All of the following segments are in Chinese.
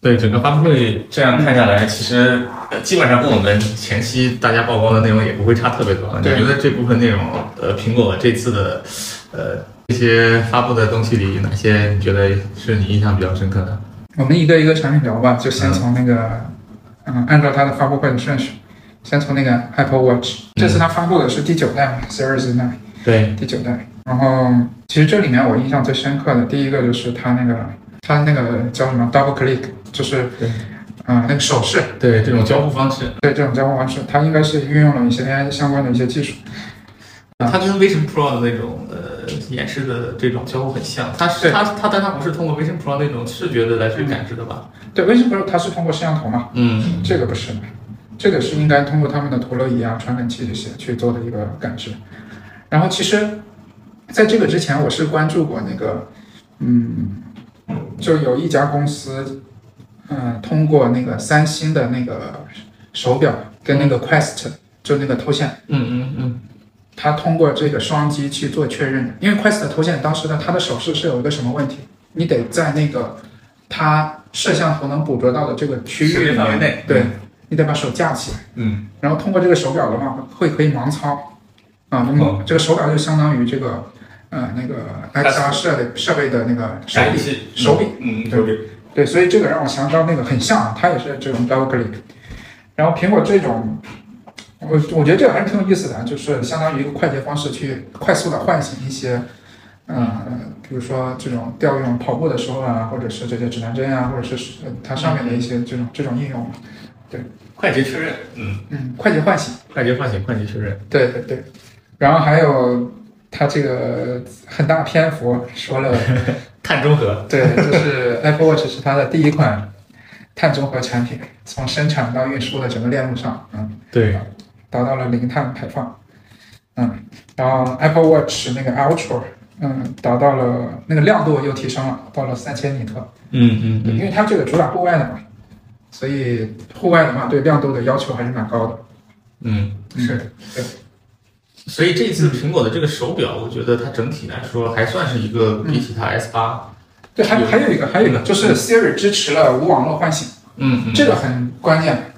对整个发布会这样看下来，其实呃基本上跟我们前期大家曝光的内容也不会差特别多。你觉得这部分内容，呃，苹果这次的呃这些发布的东西里，哪些你觉得是你印象比较深刻的？我们一个一个产品聊吧，就先从那个，嗯，按照它的发布会的顺序，先从那个 Apple Watch，这次它发布的是第九代嘛，Series Nine 对，第九代。然后其实这里面我印象最深刻的第一个就是它那个它那个叫什么 Double Click，就是对嗯那个手势，对这种交互方式，对这种交互方式，它应该是运用了一些 AI 相关的一些技术。它跟 Vision Pro 的那种呃演示的这种交互很像。它是它它但它不是通过 Vision Pro 那种视觉的来去感知的吧？对，，Vision Pro 它是通过摄像头嘛？嗯，这个不是，这个是应该通过他们的陀螺仪啊、传感器这些去做的一个感知。然后其实，在这个之前，我是关注过那个，嗯，就有一家公司，嗯，通过那个三星的那个手表跟那个 Quest，就那个头显，嗯嗯嗯，它通过这个双击去做确认的。因为 Quest 的头显当时的它的手势是有一个什么问题？你得在那个它摄像头能捕捉到的这个区域，范围内对你得把手架起来。嗯，然后通过这个手表的话，会可以盲操啊，那么哦这个手表就相当于这个呃那个 XR 设备设备的那个手柄，手柄，嗯，手柄，对，所以这个让我想到那个很像，啊，它也是这种 double click。然后苹果这种，我我觉得这个还是挺有意思的，就是相当于一个快捷方式去快速的唤醒一些，呃，比如说这种调用跑步的时候啊，或者是这些指南针啊，或者是呃它上面的一些这种这种应用，对。快捷确认，嗯，嗯，快捷唤醒。快捷唤醒，快捷确认，对对对，然后还有它这个很大篇幅说了，碳中和，对，就是 Apple Watch 是它的第一款碳中和产品，从生产到运输的整个链路上，嗯，对，达到了零碳排放，嗯，然后 Apple Watch 那个 Ultra，嗯，达到了那个亮度又提升了，到了三千尼特，嗯嗯嗯，因为它这个主打户外的嘛，所以户外的话对亮度的要求还是蛮高的，嗯，是。对。所以这次苹果的这个手表，我觉得它整体来说还算是一个比起它 S 八，对，还还有一个，还有一个就是 Siri 支持了无网络唤醒。嗯嗯，这个很关键，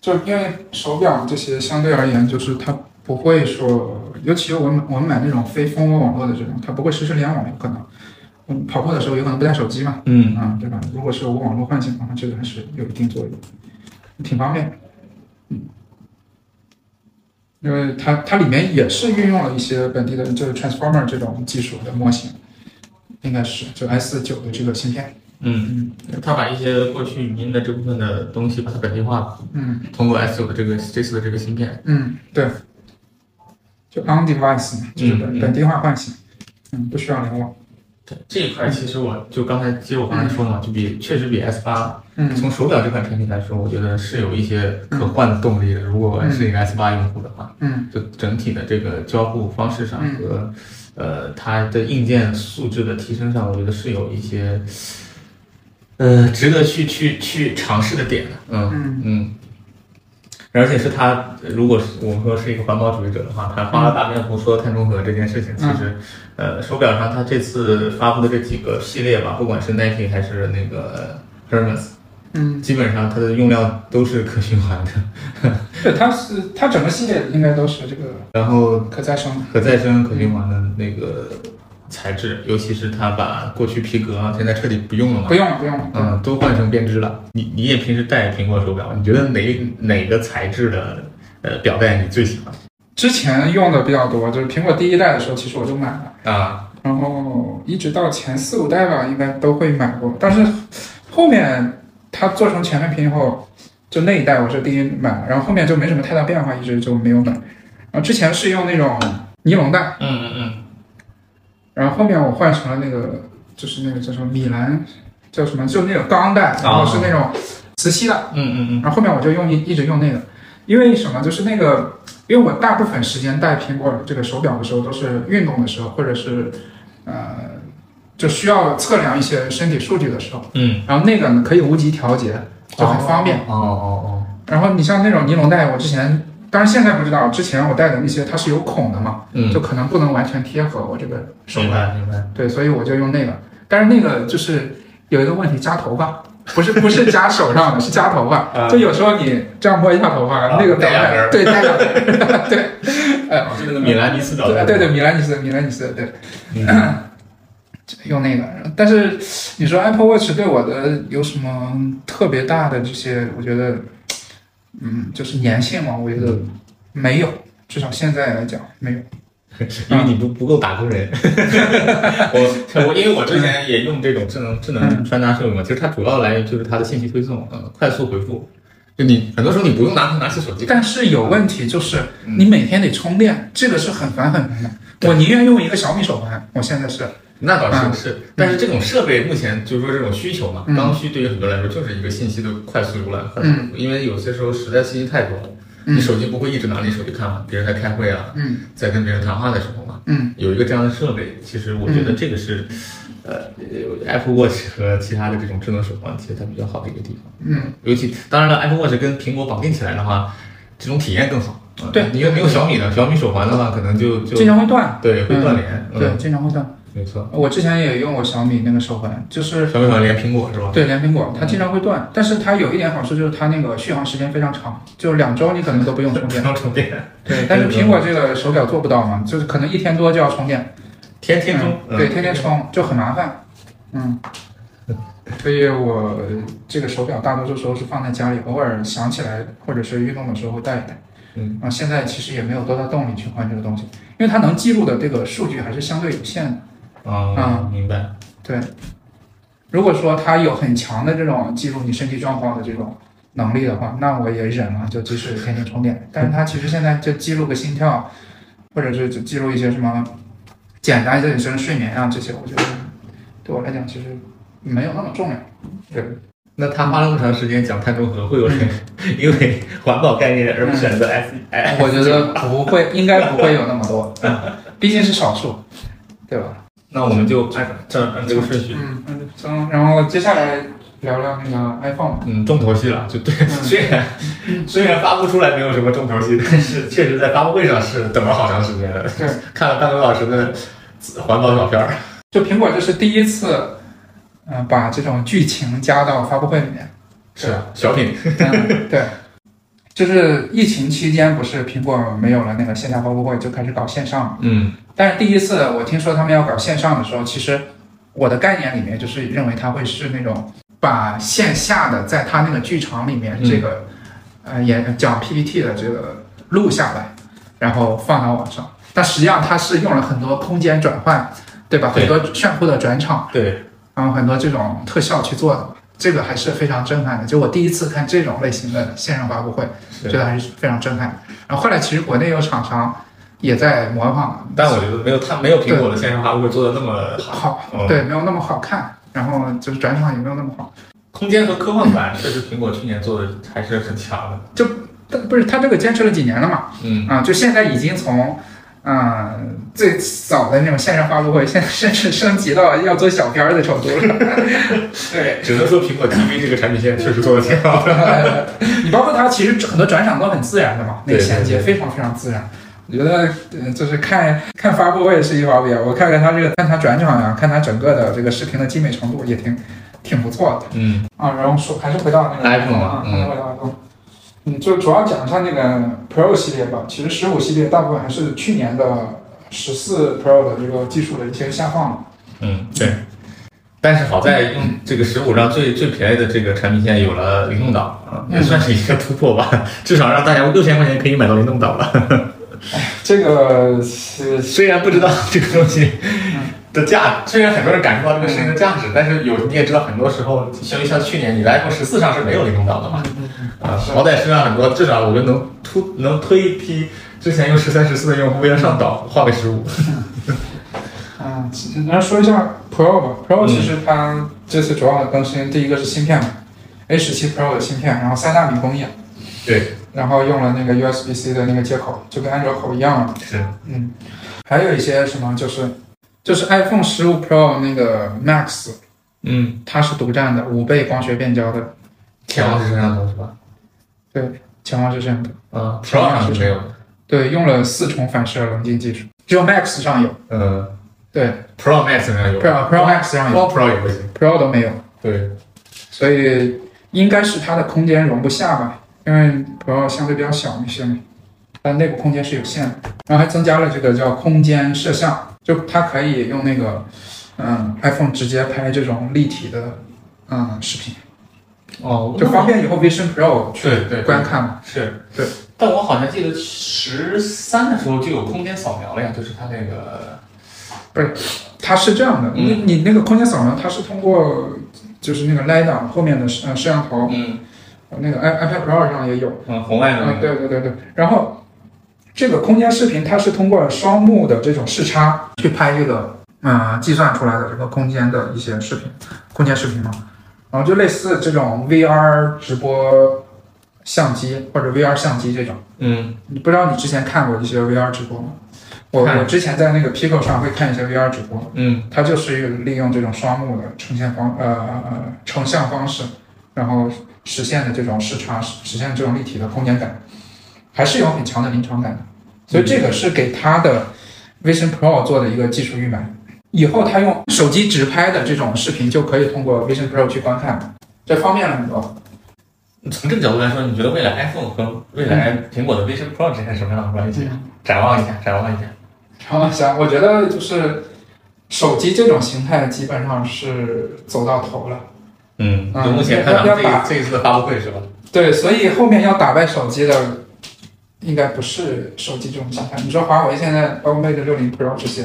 就因为手表这些相对而言，就是它不会说，尤其我们我们买那种非蜂窝网络的这种，它不会实时联网，有可能，嗯，跑步的时候有可能不带手机嘛，嗯。啊，对吧？如果是无网络唤醒的话，这个还是有一定作用，挺方便，嗯，因为它它里面也是运用了一些本地的，就是 Transformer 这种技术的模型，应该是就 S 九的这个芯片，嗯，它把一些过去语音的这部分的东西把它本地化了，嗯。通过 S 九的这个这次的这个芯片，嗯，对，就 on device 嘛，就是嗯嗯。本本地化唤醒，嗯，不需要联网，对这一块，其实我就刚才接我刚才说的嘛，就比确实比 S 八嗯从手表这款产品来说，我觉得是有一些可换的动力的。如果我是一个 S 八用户的话，嗯就整体的这个交互方式上和呃它的硬件素质的提升上，我觉得是有一些呃值得去去去尝试的点的。嗯嗯嗯。而且是他，如果是我们说是一个环保主义者的话，他花了大篇幅说碳中和这件事情，其实，呃，手表上他这次发布的这几个系列吧，不管是 Nike 还是那个 Hermes，嗯，基本上它的用料都是可循环的，对，它是它整个系列应该都是这个然后可再生，可再生、可循环的那个材质，尤其是它把过去皮革啊，现在彻底不用了嘛不，用了不用了，嗯，都换成编织了。你你也平时戴苹果手表，你觉得哪哪个材质的呃表带你最喜欢之前用的比较多，就是苹果第一代的时候，其实我就买了，啊？然后一直到前四五代吧，应该都会买过，但是后面它做成全面屏以后，就那一代我是第一买了，然后后面就没什么太大变化，一直就没有买。然后之前是用那种尼龙带。嗯嗯嗯，然后后面我换成了那个，就是那个叫什么米兰，叫什么，就那种钢带，然后是那种磁吸的。嗯嗯嗯然后后面我就用一一直用那个，因为什么？就是那个，因为我大部分时间戴苹果这个手表的时候都是运动的时候，或者是呃，就需要测量一些身体数据的时候。嗯，然后那个呢可以无极调节，就很方便。哦哦哦然后你像那种尼龙带，我之前。当然现在不知道，之前我戴的那些它是有孔的嘛，嗯就可能不能完全贴合我这个哦，手腕。白明白。对，所以我就用那个。但是那个就是有一个问题，夹头发。不是不是夹手上的，是夹头发。啊就有时候你这样摸一下头发，啊那个带两根对带两根，对，呃，是那个米兰尼斯找的。对对对，米兰尼斯，米兰尼斯，对，嗯 用那个。但是你说 Apple Watch 对我的有什么特别大的这些？我觉得，嗯，就是年限嘛，我觉得没有，至少现在来讲没有。因为你不不够打工人。我我因为我之前也用这种智能智能穿搭设备嘛，其实它主要来源就是它的信息推送，呃，快速回复。就你很多时候你不用拿拿起手机，但是有问题就是你每天得充电，这个是很烦很烦的。我宁愿用一个小米手环，我现在是，那倒嗯是是，但是这种设备目前就是说这种需求嘛，嗯。刚需对于很多人来说就是一个信息的快速浏览，因为有些时候实在信息太多了，嗯。你手机不会一直拿你手机看嘛，别人在开会啊，嗯。在跟别人谈话的时候嘛，嗯。有一个这样的设备，其实我觉得这个是，呃，Apple Watch 和其他的这种智能手环，其实它比较好的一个地方。嗯，尤其当然了，Apple Watch 跟苹果绑定起来的话，这种体验更好。呃对你有你有小米的小米手环的话，可能就就经常会断，对会断连。对，嗯，经常会断。没错，我之前也用过小米那个手环，就是小米手环连苹果是吧？对连苹果，它经常会断，但是它有一点好处就是它那个续航时间非常长，就两周你可能都不用充不电。用充电，对，但是苹果这个手表做不到嘛，就是可能一天多就要充电。天天充。嗯对，天天充就很麻烦。嗯，所以我这个手表大多数时候是放在家里，偶尔想起来或者是运动的时候会带一带。嗯，啊，现在其实也没有多大动力去换这个东西，因为它能记录的这个数据还是相对有限的。啊嗯，明白。对，如果说它有很强的这种记录你身体状况的这种能力的话，那我也忍了，就即使天天充电。但是它其实现在就记录个心跳，或者是就记录一些什么简单的生睡眠啊这些，我觉得对我来讲其实没有那么重要。对，那他花了那么长时间讲碳中和，会有人 因为环保概念而不选择 S I？我觉得不会，应该不会有那么多，嗯毕竟是少数，对吧？那我们就按这按这个顺序，嗯嗯，行，然后接下来聊聊那个 iPhone。嗯，重头戏了，就对。嗯 虽然虽然发布出来没有什么重头戏，但是确实在发布会上是等了好长时间了，对，看了半个多小时的环保小片儿。就苹果这是第一次，嗯、把这种剧情加到发布会里面。是啊，小品。嗯，对，就是疫情期间，不是苹果没有了那个线下发布会，就开始搞线上嘛。嗯但是第一次我听说他们要搞线上的时候，其实我的概念里面就是认为他会是那种把线下的在他那个剧场里面嗯这个、呃演讲 PPT 的这个录下来，然后放到网上。但实际上它是用了很多空间转换，对吧？对很多炫酷的转场。对，然后很多这种特效去做的，这个还是非常震撼的。就我第一次看这种类型的线上发布会，觉得还是非常震撼。然后后来其实国内有厂商也在模仿，但我觉得没有它没有苹果的线上发布会做的那么好。对，没有那么好看，然后就是转场也没有那么好。空间和科幻版确实苹果去年做的还是很强的。但不是他这个坚持了几年了嘛？嗯，啊、就现在已经从。嗯，最早的那种线上发布会，现在甚至升级到要做小片儿的程度了。对，只能说苹果 TV 这个产品线确实做的挺好的。你包括它其实很多转场都很自然的嘛，那个衔接非常非常自然。我觉得，嗯，就是看看发布会是一方面，我看看它这个看它转场呀，看它整个的这个视频的精美程度也挺挺不错的嗯啊。然后说还是回到那个 iPhone 嘛啊，嗯还是回到 iPhone，嗯，就主要讲一下那个 Pro 系列吧。其实十五系列大部分还是去年的十四 Pro 的这个技术的一些下放。嗯，对。但是好在用这个十五让最最便宜的这个产品线有了灵动岛啊，也算是一个突破吧，至少让大家六千块钱可以买到灵动岛了。这个是虽然不知道这个东西的价值，虽然很多人感受到这个事情的价值，但是有你也知道，很多时候像像去年你的 iPhone 十四上是没有灵动岛的嘛，啊，好歹身上很多至少我觉得能突能推一批之前用十三十四的用户为了上岛换个十五。嗯，然后说一下 Pro 吧，Pro 嗯其实它这次主要的更新，第一个是芯片嘛，A 十七 Pro 的芯片，然后三纳米工艺，对，然后用了那个 USB-C 的那个接口，就跟安卓口一样了。是，嗯，还有一些什么就是就是 iPhone 十五 Pro 那个 Max，嗯，它是独占的五倍光学变焦的。潜望式摄像头是吧？对潜望式摄像头，啊，Pro 上是没有。的，对，用了四重反射棱镜技术，只有 Max 上有，嗯对，Pro Max 上有。Pro Pro Max 上有。光 Pro 也不行。，Pro 都没有。对，所以应该是它的空间容不下吧，因为 Pro 相对比较小一些嘛，但内部空间是有限的。然后还增加了这个叫空间摄像，就它可以用那个嗯 iPhone 直接拍这种立体的嗯视频，哦，就方便以后 Vision Pro 去对对观看嘛。是，对。但我好像记得十三的时候就有空间扫描了呀，就是它那个不是，它是这样的，你嗯你那个空间扫描，它是通过就是那个 LiDAR 后面的摄呃摄像头，嗯那个 i iPad Pro 上也有。嗯，红外的那啊，个，对对对对。然后这个空间视频，它是通过双目的这种视差去拍这个，嗯、计算出来的这个空间的一些视频，空间视频嘛。然后就类似这种 VR 直播相机或者 VR 相机这种，嗯。你不知道你之前看过一些 VR 直播吗？我我之前在那个 Pico 上会看一些 VR 直播，嗯。它就是利用这种双目的呈现方呃呃成像方式，然后实现的这种视差，实现这种立体的空间感，还是有很强的临场感的。所以这个是给它的 Vision Pro 做的一个技术预埋。以后他用手机直拍的这种视频就可以通过 Vision Pro 去观看，这方便了很多。从这个角度来说，你觉得未来 iPhone 和未来苹果的 Vision Pro 之间什么样的关系？展望一下，展望一下。好，想我觉得就是手机这种形态基本上是走到头了。嗯，嗯就目前看咱们这这一次的发布会是吧？对，所以后面要打败手机的，应该不是手机这种形态。你说华为现在包括 Mate 六零 Pro 这些，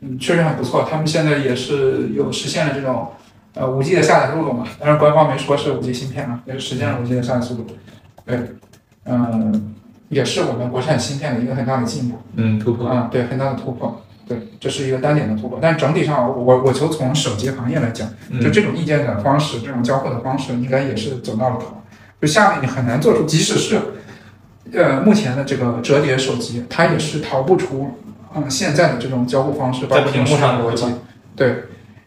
嗯，确实很不错。他们现在也是有实现了这种呃五 G 的下载速度嘛，当然官方没说是五 G 芯片啊，也是实现了五 G 的下载速度。对，嗯、也是我们国产芯片的一个很大的进步。嗯，突破。啊，对，很大的突破。对，这是一个单点的突破，但整体上，我我就从手机行业来讲，就嗯这种硬件的方式，这种交互的方式，应该也是走到了头。就下面你很难做出，即使是呃目前的这个折叠手机，它也是逃不出嗯现在的这种交互方式，包括屏幕上的逻辑对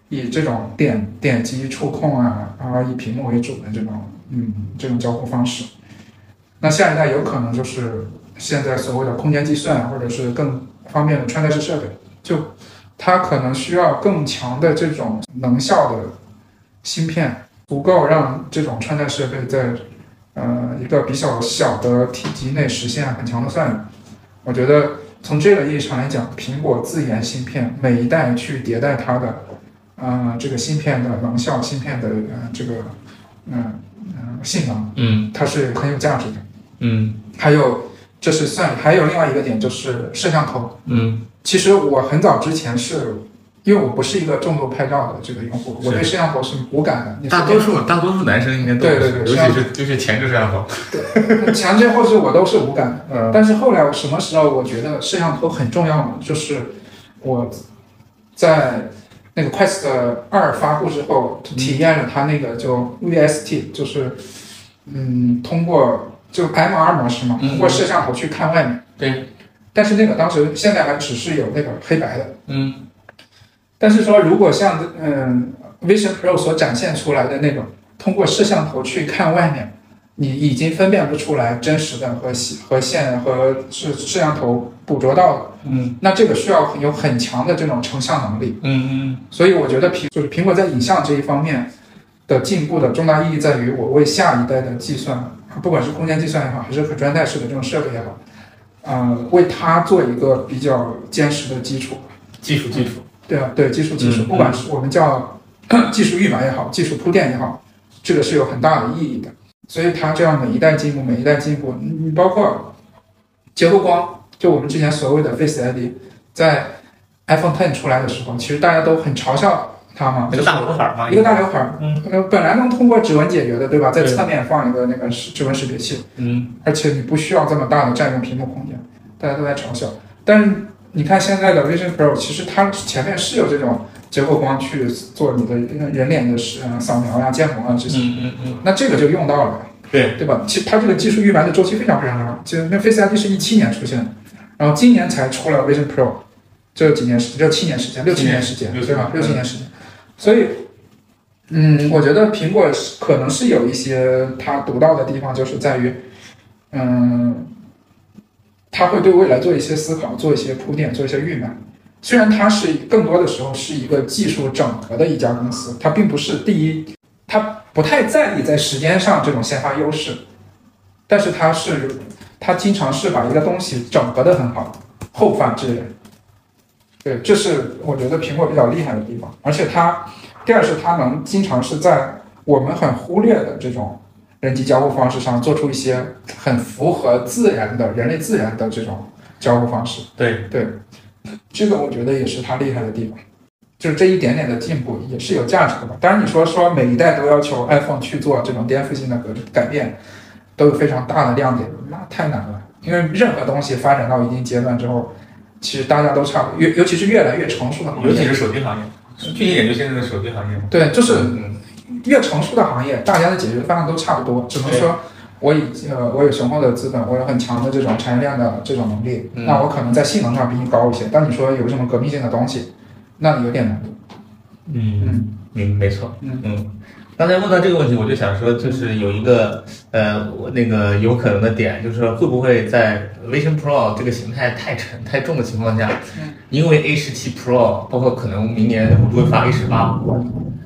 以这种点点击触控啊，然后以屏幕为主的这种嗯这种交互方式。那下一代有可能就是现在所谓的空间计算，或者是更方便的穿戴式设备，就它可能需要更强的这种能效的芯片，足够让这种穿戴设备在呃一个比较小的体积内实现很强的算力。我觉得从这个意义上来讲，苹果自研芯片每一代去迭代它的呃这个芯片的能效、芯片的呃这个嗯嗯、性能，嗯它是很有价值的。嗯还有，这是算，还有另外一个点就是摄像头。嗯其实我很早之前是，因为我不是一个重度拍照的这个用户，我对摄像头是无感的。你大多数大多数男生应该都对对对尤其是尤其是前置摄像头。对前置后置我都是无感的。嗯但是后来我什么时候我觉得摄像头很重要呢？就是我在那个 Quest 二发布之后，体验了它那个就 VST，就是嗯通过就 MR 模式嘛，嗯通过摄像头去看外面。对，但是那个当时现在还只是有那个黑白的。嗯但是说，如果像嗯 Vision Pro 所展现出来的那种，通过摄像头去看外面，你已经分辨不出来真实的和线和线和摄摄像头捕捉到的，嗯那这个需要有很强的这种成像能力。嗯嗯所以我觉得苹就是苹果在影像这一方面的进步的重大意义在于，我为下一代的计算，不管是空间计算也好，还是可穿戴式的这种设备也好，呃，为它做一个比较坚实的基础。技术技术。对啊，对技术技术，嗯不管是我们叫 技术预埋也好，技术铺垫也好，这个是有很大的意义的。所以它这样每一代进步，每一代进步，你你包括结构光，就我们之前所谓的 Face ID，在 iPhone Ten 出来的时候，其实大家都很嘲笑它嘛，一个大刘海儿嘛，一个大刘海儿，本来能通过指纹解决的，对吧？在侧面放一个那个指纹识别器，嗯而且你不需要这么大的占用屏幕空间，大家都在嘲笑。但是你看现在的 Vision Pro，其实它前面是有这种结构光去做你的人脸的扫描呀、建模啊这些，嗯嗯嗯，那这个就用到了，对，对吧？其实它这个技术预埋的周期非常非常长，就那 Face ID 是一七年出现的，然后今年才出了 Vision Pro，这几年时六七年时间，六七年时间，对吧？六七年时间，所以。嗯，我觉得苹果是可能是有一些它独到的地方，就是在于，嗯，他会对未来做一些思考，做一些铺垫，做一些预埋。虽然它是更多的时候是一个技术整合的一家公司，它并不是第一它不太在意在时间上这种先发优势，但是它是它经常是把一个东西整合的很好，后发制人。对，这是我觉得苹果比较厉害的地方，而且它第二是它能经常是在我们很忽略的这种人机交互方式上做出一些很符合自然的人类自然的这种交互方式。对对，这个我觉得也是它厉害的地方，就是这一点点的进步也是有价值的吧。当然你说说每一代都要求 iPhone 去做这种颠覆性的改改变，都有非常大的亮点，那太难了。因为任何东西发展到一定阶段之后，其实大家都差不多，尤尤其是越来越成熟的行业，尤其是手机行业，具体一点就现在的手机行业嘛。对，就是嗯越成熟的行业，大家的解决方案都差不多，只能说我以呃我有雄厚的资本，我有很强的这种产业链的这种能力，嗯那我可能在性能上比你高一些。但你说有什么革命性的东西，那有点难度。嗯嗯嗯，没错，嗯嗯。刚才问到这个问题，我就想说，就是有一个呃，我那个有可能的点，就是说会不会在 Vision Pro 这个形态太沉太重的情况下，嗯因为 A 十七 Pro 包括可能明年会不会发 A 十八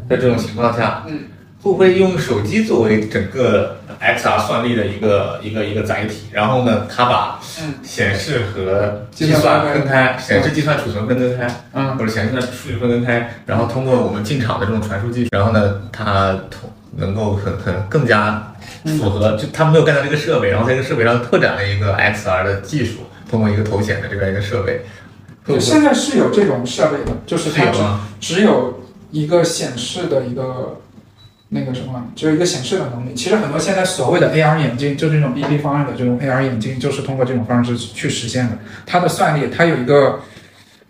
在这种情况下，嗯。会不会用手机作为整个 XR 算力的一个一个一个载体？然后呢，它把嗯。显示和计计算分开，显示、计算、储存分割开，嗯。或者显示的数据分分开，然后通过我们进场的这种传输技术，然后呢，它同能够很很更加符合，就他们没有干到这个设备，然后在这个设备上拓展了一个 XR 的技术，通过一个头显的这样一个设备，对现在是有这种设备的，就是它只是有？只有一个显示的一个那个什么，只有一个显示的能力。其实很多现在所谓的 AR 眼镜，就这种 BB 方案的这种 AR 眼镜，就是通过这种方式去实现的。它的算力，它有一个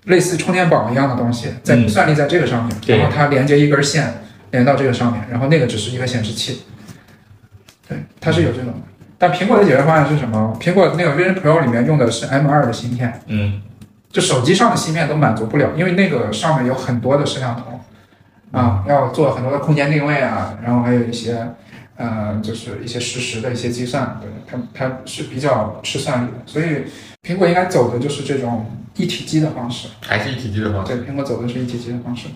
类似充电宝一样的东西，在算力在这个上面，然后它连接一根线连到这个上面，然后那个只是一个显示器。对，它是有这种。但苹果的解决方案是什么？苹果那个 Vision Pro 里面用的是 M2 的芯片。嗯就手机上的芯片都满足不了，因为那个上面有很多的摄像头，啊，要做很多的空间定位啊，然后还有一些，呃，就是一些实时的一些计算，对，它它是比较吃算力的，所以苹果应该走的就是这种一体机的方式，还是一体机的方式。对，苹果走的是一体机的方式，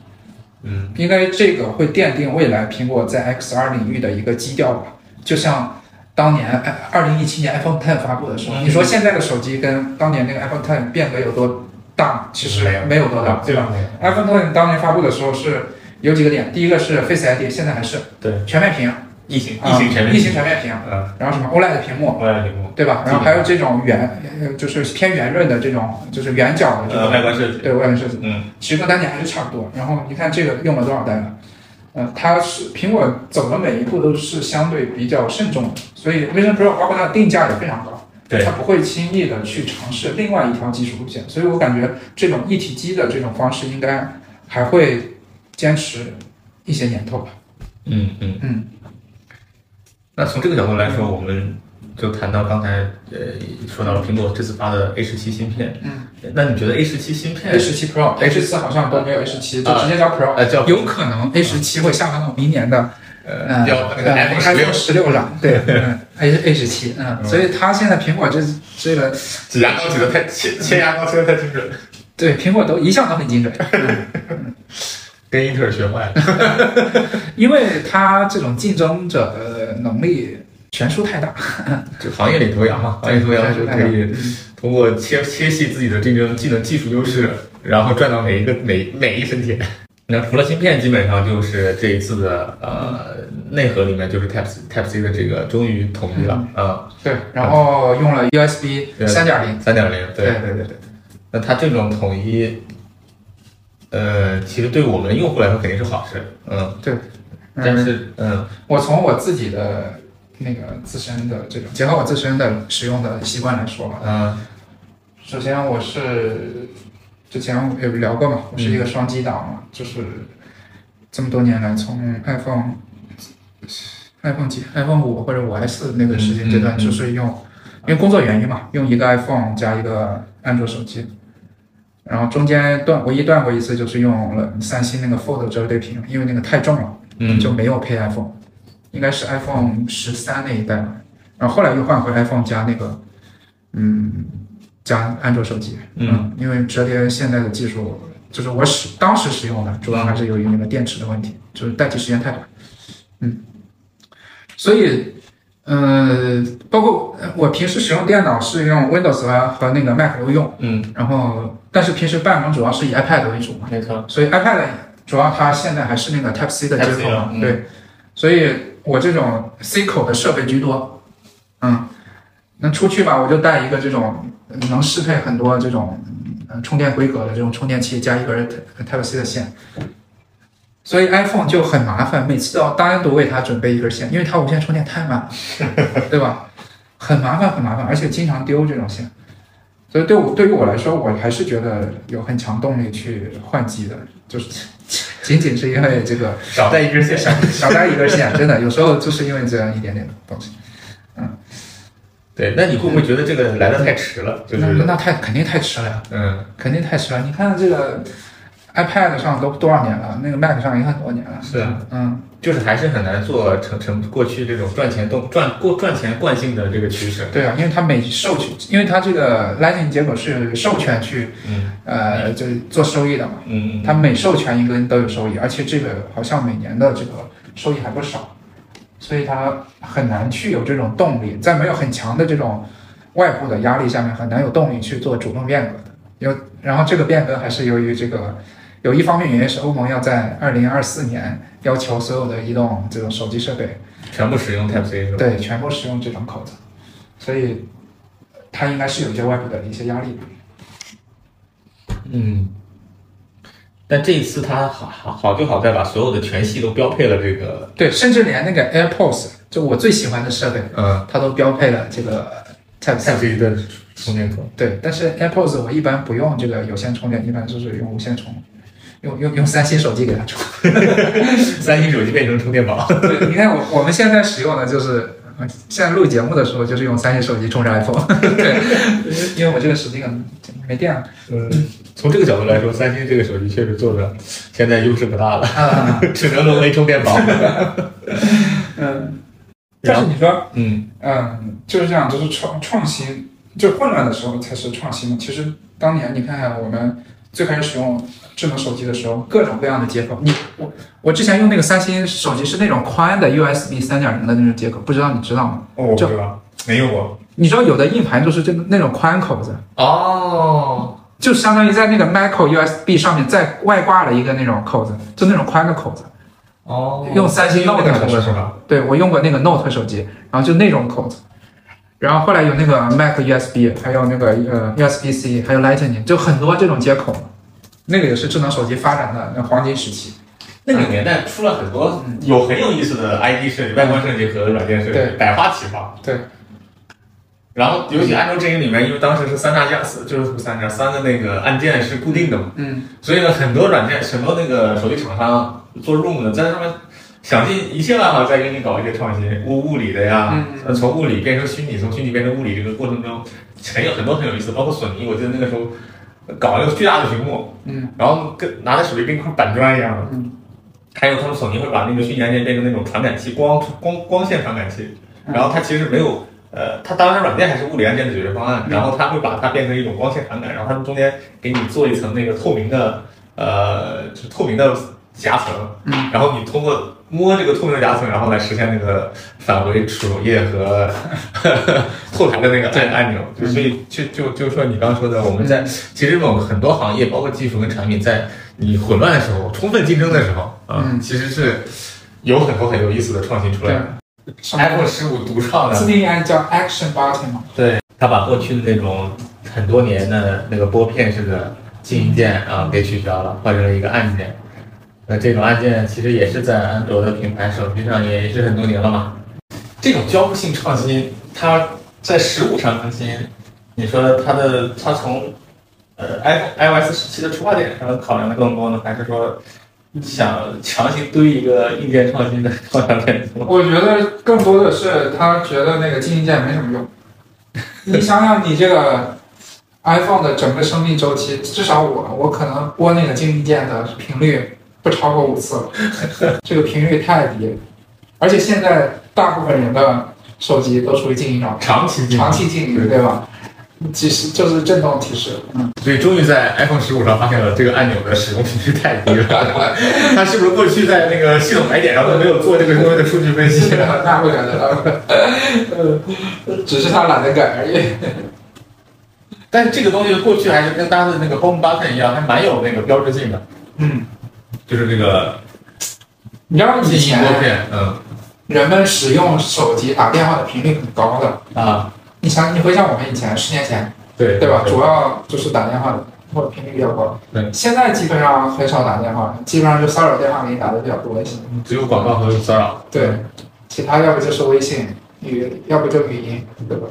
嗯应该这个会奠定未来苹果在 XR 领域的一个基调吧，就像。当年二零一七年 iPhone Ten 发布的时候，嗯你说现在的手机跟当年那个 iPhone Ten 变革有多大？其实没有没有多大，对吧？iPhone Ten 当年发布的时候是有几个点，第一个是 Face ID，现在还是对，全面屏，异形啊异形全面异形全面屏，嗯，然后什么 OLED 屏幕，，OLED 屏幕，对吧？然后还有这种圆，呃就是偏圆润的这种，就是圆角的这呃，种，外观设计，对外观设计，嗯其实跟单点还是差不多。然后你看这个用了多少代了？嗯，它是苹果走的每一步都是相对比较慎重的，所以 Vision Pro 包括它的定价也非常高。对它不会轻易的去尝试另外一条技术路线，所以我感觉这种一体机的这种方式应该还会坚持一些年头吧。嗯嗯。嗯。那从这个角度来说，我们就谈到刚才呃说到了苹果这次发的 A 十七芯片，嗯，那你觉得 A 十七芯片？A 十七 Pro、A 十四好像都没有 A 十七，就直接叫 Pro，、呃叫有可能 A 十七会下发到明年的呃标那个 iPhone 十六 iPhone 十六上，对嗯，A A 十七，嗯，所以它现在苹果这这个挤牙膏挤得太切切牙膏切得太精准，对苹果都一向都很精准，嗯跟英特尔学坏了。因为他这种竞争者的能力悬殊太大，这行业里头羊嘛，行业领头羊就可以通过切切细自己的竞争技能、技术优势，然后赚到每一个每每一分钱。那除了芯片，基本上就是这一次的呃内核里面就是 Type Type C 的这个终于统一了啊，对，然后用了 USB 对三点零，三点零对对对对，那它这种统一，呃，其实对我们用户来说肯定是好事，嗯，对，但是嗯我从我自己的那个自身的这种结合我自身的使用的习惯来说吧，嗯首先我是之前有聊过嘛，我是一个双机党嘛，就是这么多年来从 iPhone iPhone 几 iPhone 五或者五 S 那个时间阶段，就是用因为工作原因嘛，用一个 iPhone 加一个安卓手机。然后中间断唯一断过一次，就是用了三星那个 Fold 折叠屏，因为那个太重了，嗯就没有配 iPhone，应该是 iPhone 十三那一代吧。然后后来又换回 iPhone 加那个，嗯，加安卓手机，嗯，因为折叠现在的技术，就是我使当时使用的，主要还是由于那个电池的问题，就是待机时间太短。嗯所以，呃，包括呃我平时使用电脑是用 Windows 和和那个 Mac 都用，嗯，然后但是平时办公主要是以 iPad 为主嘛，没错，所以 iPad 主要它现在还是那个 Type C 的接口嘛，嗯。对，所以我这种 C 口的设备居多，嗯，那出去吧，我就带一个这种能适配很多这种呃充电规格的这种充电器，加一根 Type C 的线。所以 iPhone 就很麻烦，每次都要单独为它准备一根线，因为它无线充电太慢了，对吧？很麻烦，很麻烦，而且经常丢这种线。所以对我对于我来说，我还是觉得有很强动力去换机的，就是 仅仅是因为这个少带一根线。少少带一根线，真的有时候就是因为这样一点点的东西。嗯对，那你会不会觉得这个来的太迟了？就那是，那太肯定太迟了呀，嗯，肯定太迟了。你看这个 iPad 上都多少年了，那个 Mac 上也很多年了。是啊，嗯，就是还是很难做成成过去这种赚钱动赚过赚钱惯性的这个趋势。对啊，因为它每授权，因为它这个 Lightning 接口是授权去嗯呃就是做收益的嘛，嗯它每授权一根都有收益，而且这个好像每年的这个收益还不少，所以它很难去有这种动力，在没有很强的这种外部的压力下面，很难有动力去做主动变革的。有，然后这个变革还是由于这个，有一方面原因是欧盟要在二零二四年要求所有的移动这种手机设备全部使用 Type C 是吧？对全部使用这种口子，所以它应该是有一些外部的一些压力的。嗯。但这一次它好好好就好在把所有的全系都标配了这个，对，甚至连那个 AirPods，就我最喜欢的设备，嗯它都标配了这个 Type。，Type C 的充电口。对，但是 AirPods 我一般不用这个有线充电，一般就是用无线充，用用用三星手机给它充。三星手机变成充电宝。对，你看我我们现在使用的就是，呃现在录节目的时候就是用三星手机充着 iPhone。对，因为我这个手机可能没电了。嗯，从这个角度来说，三星这个手机确实做的现在优势不大了，啊，只能沦为充电宝。嗯，但是你说，嗯嗯，就是这样，就是创创新，就混乱的时候才是创新嘛。其实当年你看看我们最开始使用智能手机的时候，各种各样的接口，你我我之前用那个三星手机是那种宽的 USB 三点零的那种接口，不知道你知道吗？哦，我不知道，没用过。你知道有的硬盘就是这个那种宽口子，哦，就相当于在那个 Micro USB 上面再外挂了一个那种口子，就那种宽的口子。哦，用三星 Note 的是吧？对我用过那个 Note 手机，然后就那种口子。然后后来有那个 Mac USB，还有那个呃 USB-C，还有 Lightning，就很多这种接口。那个也是智能手机发展的那黄金时期。那个年代出了很多有很有意思的 ID 设计、外观设计和软件设计对，百花齐放。对。然后，尤其安卓阵营里面，因为当时是三大加四，就是不三加三的那个按键是固定的嘛，嗯，所以呢，很多软件、很多那个手机厂商做 ROM 的，在上面想尽一切办法再给你搞一些创新，物物理的呀，从物理变成虚拟，从虚拟变成物理这个过程中，很有很多很有意思，包括索尼，我记得那个时候搞了一个巨大的屏幕，嗯，然后跟拿在手里跟一块板砖一样。的，嗯，还有他们索尼会把那个虚拟按键变成那种传感器，光光光线传感器，然后它其实没有。呃，它当然软件还是物理按键的解决方案，然后它会把它变成一种光线传感，然后他们中间给你做一层那个透明的，呃，就是透明的夹层，嗯，然后你通过摸这个透明的夹层，然后来实现那个返回主页和 后台的那个按按钮。就所以就就就说你刚刚说的，我们在其实某很多行业，包括技术跟产品，在你混乱的时候、充分竞争的时候，啊、嗯其实是有很多很有意思的创新出来的。iPhone 十五独创的自定义按叫 Action Button 嘛。对，他把过去的那种很多年的那个拨片式的静音键啊给取消了，换成了一个按键。那这种按键其实也是在安卓的品牌手机上也是很多年了嘛。这种交互性创新，它在实物上更新，你说它的它从呃 iPhone iOS 十七的出发点上考量的更多呢，还是说想强行堆一个硬件创新的创想点？我觉得更多的是他觉得那个静音键没什么用。你想想，你这个 iPhone 的整个生命周期，至少我我可能拨那个静音键的频率不超过五次了，这个频率太低了。而且现在大部分人的手机都属于静音状态，长期长期静音，对吧？提示就是震动提示，嗯，所以终于在 iPhone 十五上发现了这个按钮的使用频率太低了。它是不是过去在那个系统买点上都没有做这个东西的数据分析？那不可能，那不可能，呃，只是他懒得改而已。但是这个东西过去还是跟大家的那个 Home Button 一样，还蛮有那个标志性的，嗯，就是这个你知道以前，嗯人们使用手机打电话的频率很高的，啊，你想，你回想我们以前十年前，对对吧？主要就是打电话的，或者频率比较高。对现在基本上很少打电话，基本上就骚扰电话给你打的比较多一些。只有广告和骚扰。对，其他要不就是微信语，要不就语音，对吧？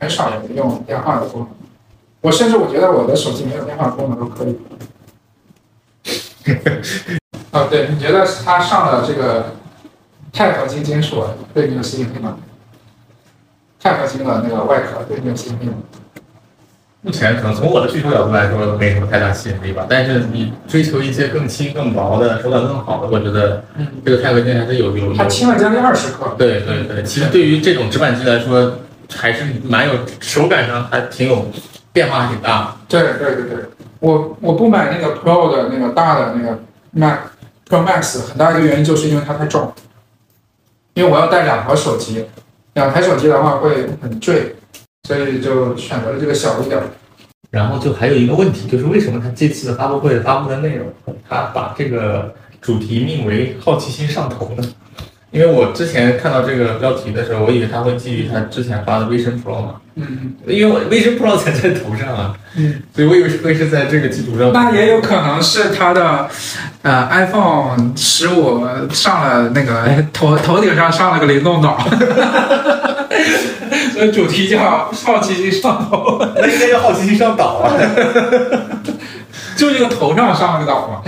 很少人用电话的功能。我甚至我觉得我的手机没有电话功能都可以。哦，对，你觉得它上了这个钛合金金属对你有吸引力吗？钛合金的那个外壳对你有吸引力吗？目前可能从我的需求角度来说没什么太大吸引力吧，但是你追求一些更轻、更薄的、手感更好的，我觉得嗯，这个钛合金还是有有它。轻了将近二十克。对对对，其实对于这种直板机来说，还是蛮有手感上还挺有变化，还挺大。对对对对，我我不买那个 Pro 的那个大的那个 Mac Pro Max，很大一个原因就是因为它太重，因为我要带两台手机，两台手机的话会很坠，所以就选择了这个小一点。然后就还有一个问题，就是为什么他这次发布会发布的内容，他把这个主题命为“好奇心上头”呢？因为我之前看到这个标题的时候，我以为他会基于他之前发的 Vision Pro 嘛，嗯因为我 Vision Pro 才在头上啊，嗯，所以我以为会是在这个基础上。那也有可能是他的呃 iPhone 十五上了那个头头顶上上了个灵动岛，所以主题叫好奇心上头，那应该叫好奇心上岛啊，就这个头上上了个岛嘛，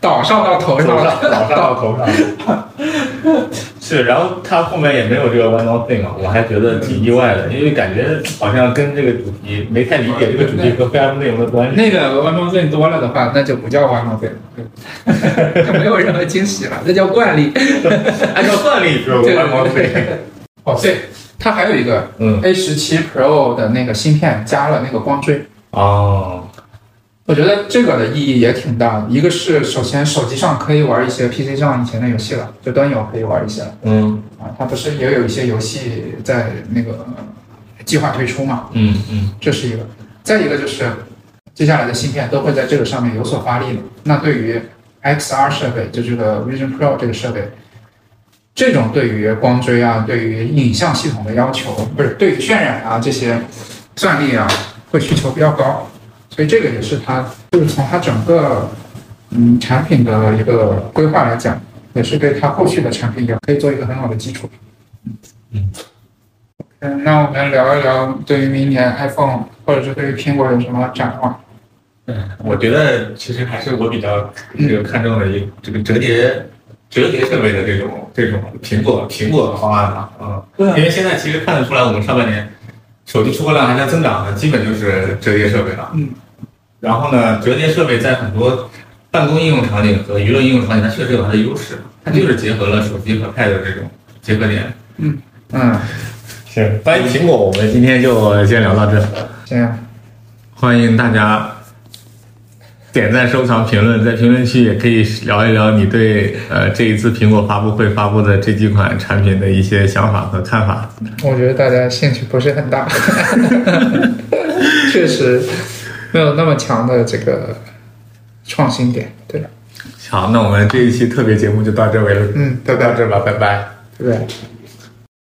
岛上到头上头上岛上到头上。是，然后它后面也没有这个 One More Thing 啊，我还觉得挺意外的，因为感觉好像跟这个主题没太理解这个主题和 VM 内容的关系。那个 One More Thing 多了的话，那就不叫 One More Thing，就没有任何惊喜了，那叫惯例。按照惯例就是对 One More Thing。对。哦，对，它还有一个嗯，A 十七 Pro 的那个芯片加了那个光追，哦，我觉得这个的意义也挺大的。一个是首先手机上可以玩一些 PC 上以前的游戏了，就端游可以玩一些了嗯啊。它不是也有一些游戏在那个计划推出嘛？嗯嗯这是一个。再一个就是接下来的芯片都会在这个上面有所发力了。那对于 XR 设备，就这个 Vision Pro 这个设备，这种对于光追啊，对于影像系统的要求，不是对于渲染啊这些算力啊，会需求比较高。所以这个也是它，就是从它整个嗯产品的一个规划来讲，也是对它后续的产品也可以做一个很好的基础。嗯。嗯，那我们聊一聊对于明年 iPhone 或者是对于苹果有什么展望？嗯，我觉得其实还是我比较这个看重的一这个折叠折叠设备的这种这种苹果苹果的方案吧，嗯。对因为现在其实看得出来，我们上半年手机出货量还在增长的，基本就是折叠设备了。嗯。然后呢，折叠设备在很多办公应用场景和娱乐应用场景，它确实有它的优势，它就是结合了手机和 Pad 的这种结合点。嗯，行。关于苹果，我们今天就先聊到这。行、啊。欢迎大家点赞、收藏、评论，在评论区也可以聊一聊你对呃这一次苹果发布会发布的这几款产品的一些想法和看法。我觉得大家兴趣不是很大，确实没有那么强的这个创新点，对吧？好，那我们这一期特别节目就到这为了，嗯，就到这吧，拜拜。对不对？